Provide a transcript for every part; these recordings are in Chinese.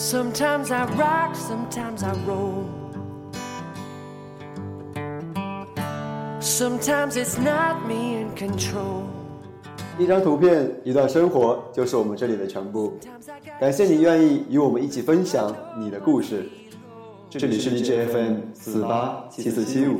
Sometimes I rock, sometimes I roll. Sometimes it's not me in control. 一张图片，一段生活，就是我们这里的全部。感谢你愿意与我们一起分享你的故事。这里是 DJFM 四八七四七五。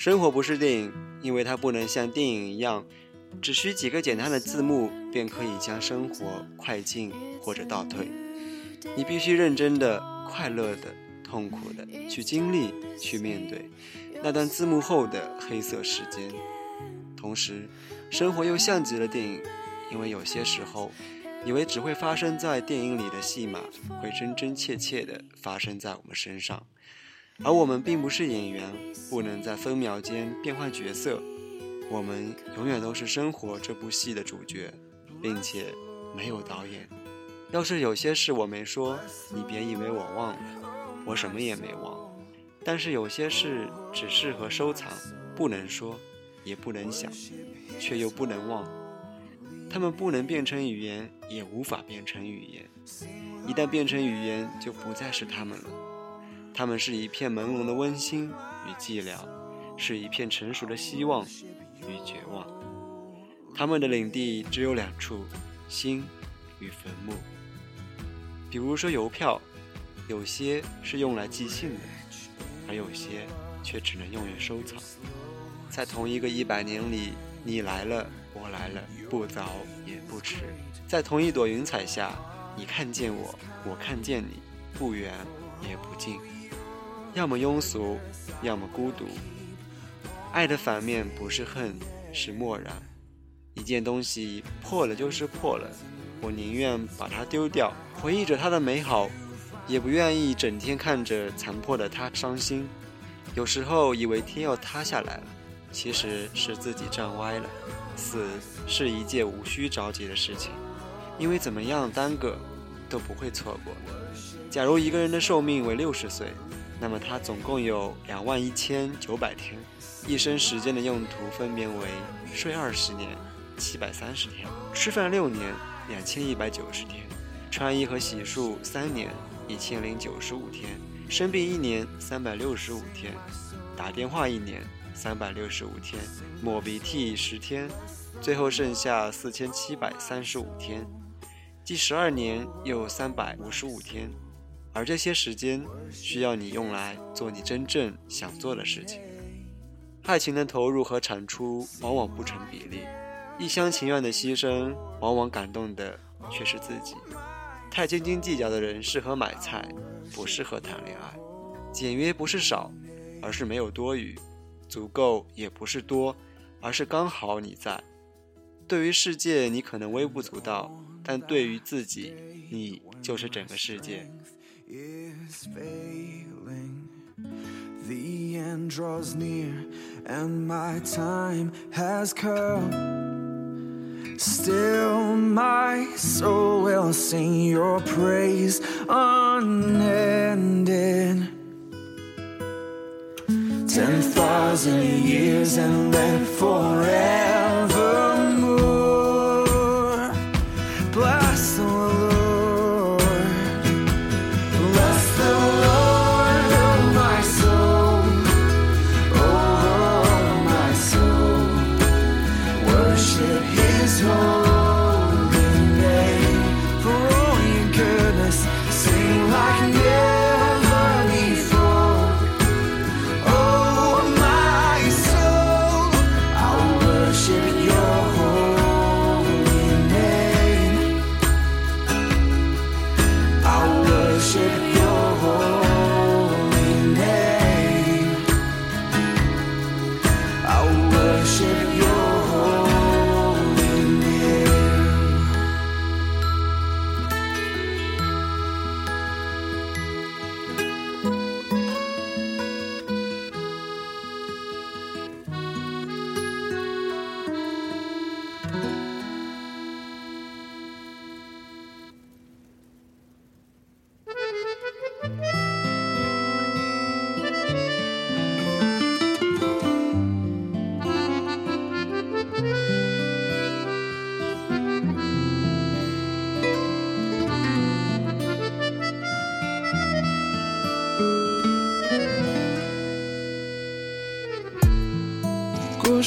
生活不是电影，因为它不能像电影一样，只需几个简单的字幕便可以将生活快进或者倒退。你必须认真的、快乐的、痛苦的去经历、去面对那段字幕后的黑色时间。同时，生活又像极了电影，因为有些时候，以为只会发生在电影里的戏码，会真真切切的发生在我们身上。而我们并不是演员，不能在分秒间变换角色，我们永远都是生活这部戏的主角，并且没有导演。要是有些事我没说，你别以为我忘了，我什么也没忘。但是有些事只适合收藏，不能说，也不能想，却又不能忘。它们不能变成语言，也无法变成语言。一旦变成语言，就不再是它们了。它们是一片朦胧的温馨与寂寥，是一片成熟的希望与绝望。他们的领地只有两处：心与坟墓。比如说邮票，有些是用来寄信的，而有些却只能用于收藏。在同一个一百年里，你来了，我来了，不早也不迟。在同一朵云彩下，你看见我，我看见你，不远也不近。要么庸俗，要么孤独。爱的反面不是恨，是漠然。一件东西破了就是破了，我宁愿把它丢掉，回忆着它的美好，也不愿意整天看着残破的它伤心。有时候以为天要塌下来了，其实是自己站歪了。死是一件无需着急的事情，因为怎么样耽搁都不会错过。假如一个人的寿命为六十岁。那么它总共有两万一千九百天，一生时间的用途分别为：睡二十年，七百三十天；吃饭六年，两千一百九十天；穿衣和洗漱三年，一千零九十五天；生病一年，三百六十五天；打电话一年，三百六十五天；抹鼻涕十天，最后剩下四千七百三十五天。第十二年又三百五十五天。而这些时间需要你用来做你真正想做的事情。爱情的投入和产出往往不成比例，一厢情愿的牺牲往往感动的却是自己。太斤斤计较的人适合买菜，不适合谈恋爱。简约不是少，而是没有多余；足够也不是多，而是刚好你在。对于世界，你可能微不足道，但对于自己，你就是整个世界。Is failing. The end draws near, and my time has come. Still, my soul will sing your praise unending. Ten thousand years and then forevermore.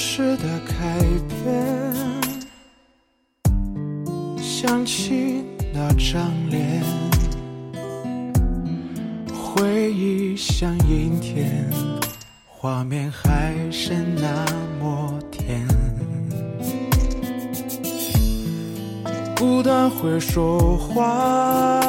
事的开篇，想起那张脸，回忆像阴天，画面还是那么甜。孤单会说话，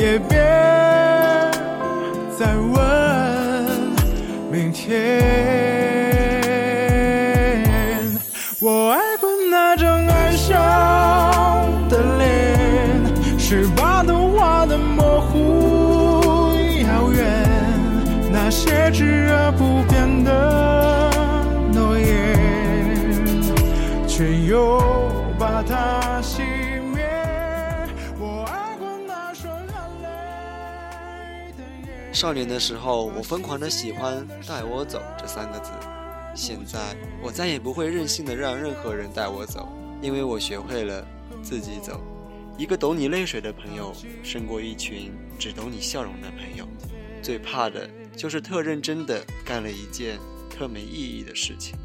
也别再问明天。少年的时候，我疯狂的喜欢“带我走”这三个字。现在，我再也不会任性的让任何人带我走，因为我学会了自己走。一个懂你泪水的朋友，胜过一群只懂你笑容的朋友。最怕的就是特认真的干了一件特没意义的事情。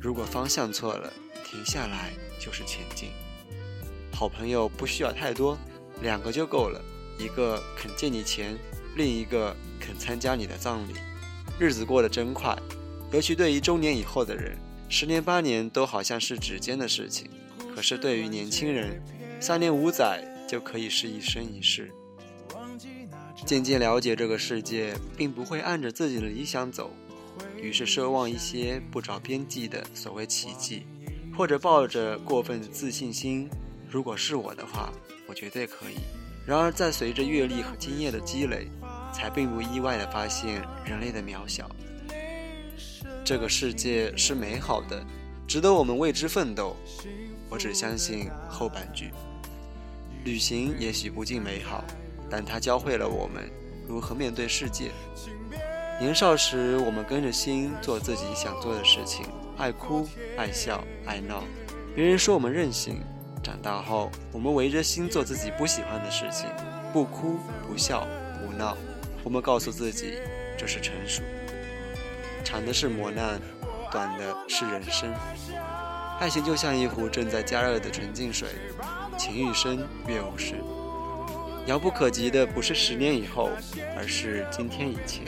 如果方向错了，停下来就是前进。好朋友不需要太多，两个就够了。一个肯借你钱，另一个肯参加你的葬礼。日子过得真快。尤其对于中年以后的人，十年八年都好像是指尖的事情，可是对于年轻人，三年五载就可以是一生一世。渐渐了解这个世界，并不会按着自己的理想走，于是奢望一些不着边际的所谓奇迹，或者抱着过分的自信心，如果是我的话，我绝对可以。然而，在随着阅历和经验的积累，才并不意外地发现人类的渺小。这个世界是美好的，值得我们为之奋斗。我只相信后半句。旅行也许不尽美好，但它教会了我们如何面对世界。年少时，我们跟着心做自己想做的事情，爱哭、爱笑、爱闹。别人说我们任性。长大后，我们围着心做自己不喜欢的事情，不哭、不笑、不闹。我们告诉自己，这是成熟。长的是磨难，短的是人生。爱情就像一壶正在加热的纯净水，情欲深，悦无事。遥不可及的不是十年以后，而是今天以前。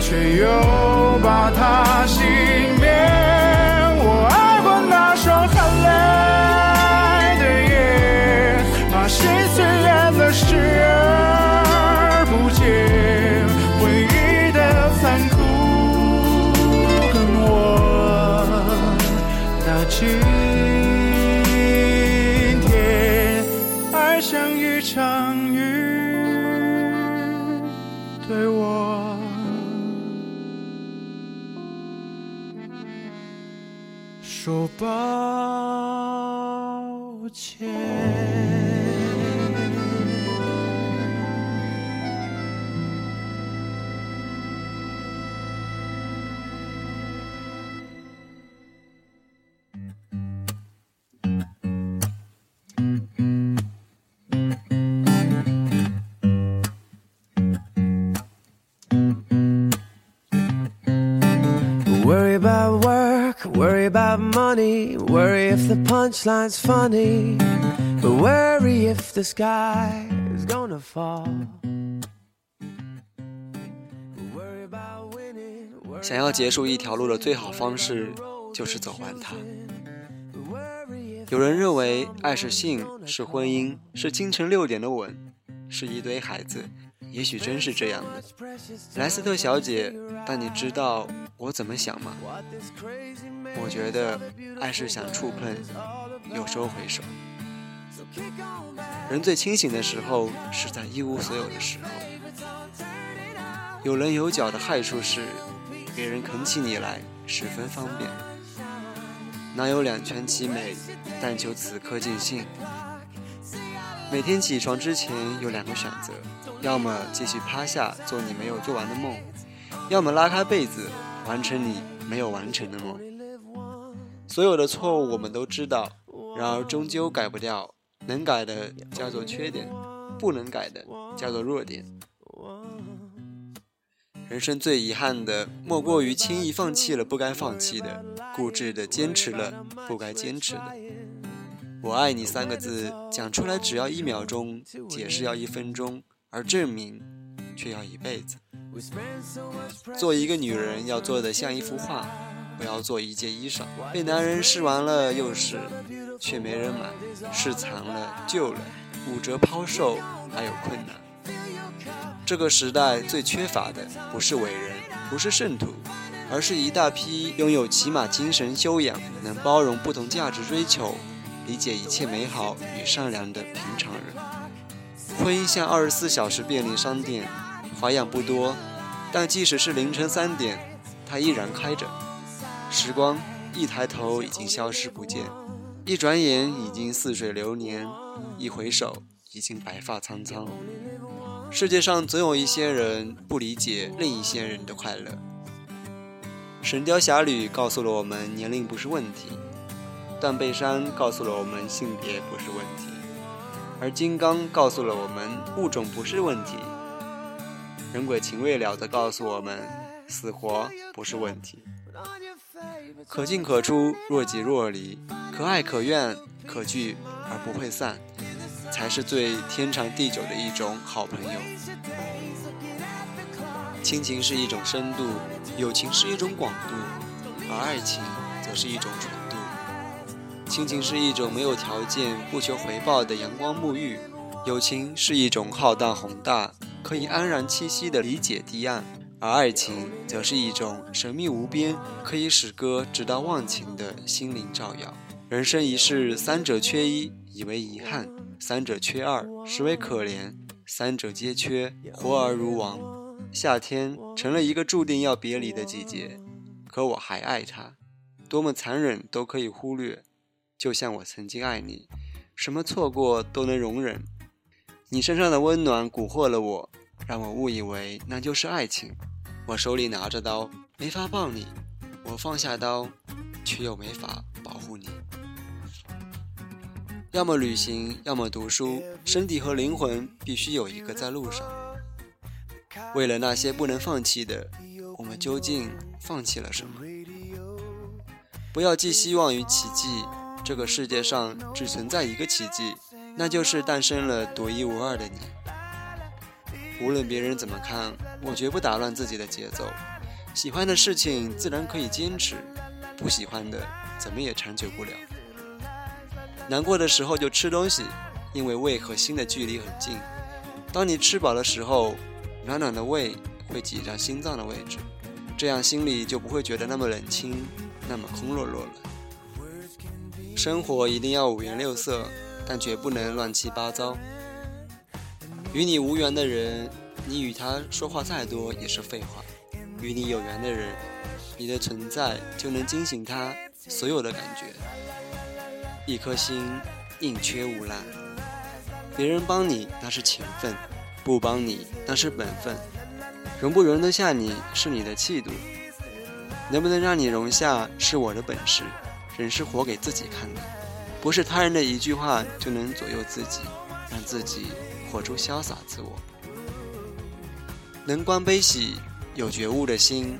却又把它熄灭。抱歉。If the punchline's funny, but worry if the sky is gonna fall. Worry about winning, worry 想要结束一条路的最好方式，就是走完它。有人认为爱是性，是婚姻，是清晨六点的吻，是一堆孩子。也许真是这样的，莱斯特小姐。但你知道我怎么想吗？我觉得爱是想触碰，又收回手。人最清醒的时候，是在一无所有的时候。有棱有角的害处是，别人啃起你来十分方便。哪有两全其美，但求此刻尽兴。每天起床之前有两个选择：要么继续趴下做你没有做完的梦，要么拉开被子完成你没有完成的梦。所有的错误我们都知道，然而终究改不掉。能改的叫做缺点，不能改的叫做弱点。人生最遗憾的，莫过于轻易放弃了不该放弃的，固执的坚持了不该坚持的。我爱你三个字讲出来只要一秒钟，解释要一分钟，而证明却要一辈子。做一个女人要做的像一幅画，不要做一件衣裳，被男人试完了又试。却没人买，是残了旧了，五折抛售还有困难。这个时代最缺乏的不是伟人，不是圣徒，而是一大批拥有起码精神修养、能包容不同价值追求、理解一切美好与善良的平常人。婚姻像二十四小时便利商店，花样不多，但即使是凌晨三点，它依然开着。时光一抬头已经消失不见。一转眼已经似水流年，一回首已经白发苍苍。世界上总有一些人不理解另一些人的快乐。神雕侠侣告诉了我们年龄不是问题，断背山告诉了我们性别不是问题，而金刚告诉了我们物种不是问题。人鬼情未了的告诉我们死活不是问题。可进可出，若即若离。可爱可怨可聚而不会散，才是最天长地久的一种好朋友。亲情是一种深度，友情是一种广度，而爱情则是一种纯。亲情是一种没有条件、不求回报的阳光沐浴，友情是一种浩荡宏大、可以安然栖息的理解堤岸，而爱情则是一种神秘无边、可以使歌直到忘情的心灵照耀。人生一世，三者缺一，以为遗憾；三者缺二，实为可怜；三者皆缺，活而如亡。夏天成了一个注定要别离的季节，可我还爱他，多么残忍都可以忽略。就像我曾经爱你，什么错过都能容忍。你身上的温暖蛊惑了我，让我误以为那就是爱情。我手里拿着刀，没法抱你；我放下刀，却又没法保护你。要么旅行，要么读书，身体和灵魂必须有一个在路上。为了那些不能放弃的，我们究竟放弃了什么？不要寄希望于奇迹，这个世界上只存在一个奇迹，那就是诞生了独一无二的你。无论别人怎么看，我绝不打乱自己的节奏。喜欢的事情自然可以坚持，不喜欢的怎么也长久不了。难过的时候就吃东西，因为胃和心的距离很近。当你吃饱的时候，暖暖的胃会挤占心脏的位置，这样心里就不会觉得那么冷清，那么空落落了。生活一定要五颜六色，但绝不能乱七八糟。与你无缘的人，你与他说话再多也是废话；与你有缘的人，你的存在就能惊醒他所有的感觉。一颗心宁缺毋滥，别人帮你那是情分，不帮你那是本分。容不容得下你是你的气度，能不能让你容下是我的本事。人是活给自己看的，不是他人的一句话就能左右自己，让自己活出潇洒自我。能观悲喜，有觉悟的心，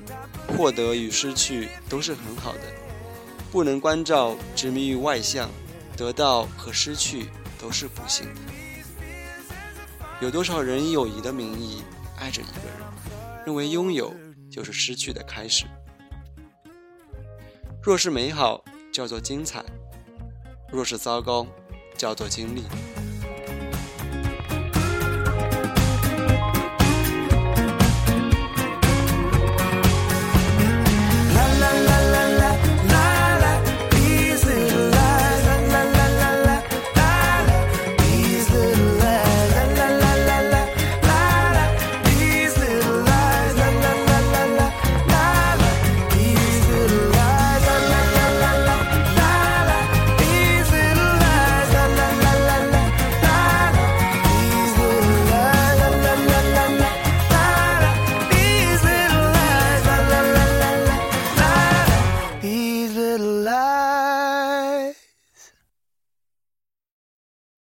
获得与失去都是很好的。不能关照，执迷于外向，得到和失去都是不幸的。有多少人以友谊的名义爱着一个人，认为拥有就是失去的开始？若是美好，叫做精彩；若是糟糕，叫做经历。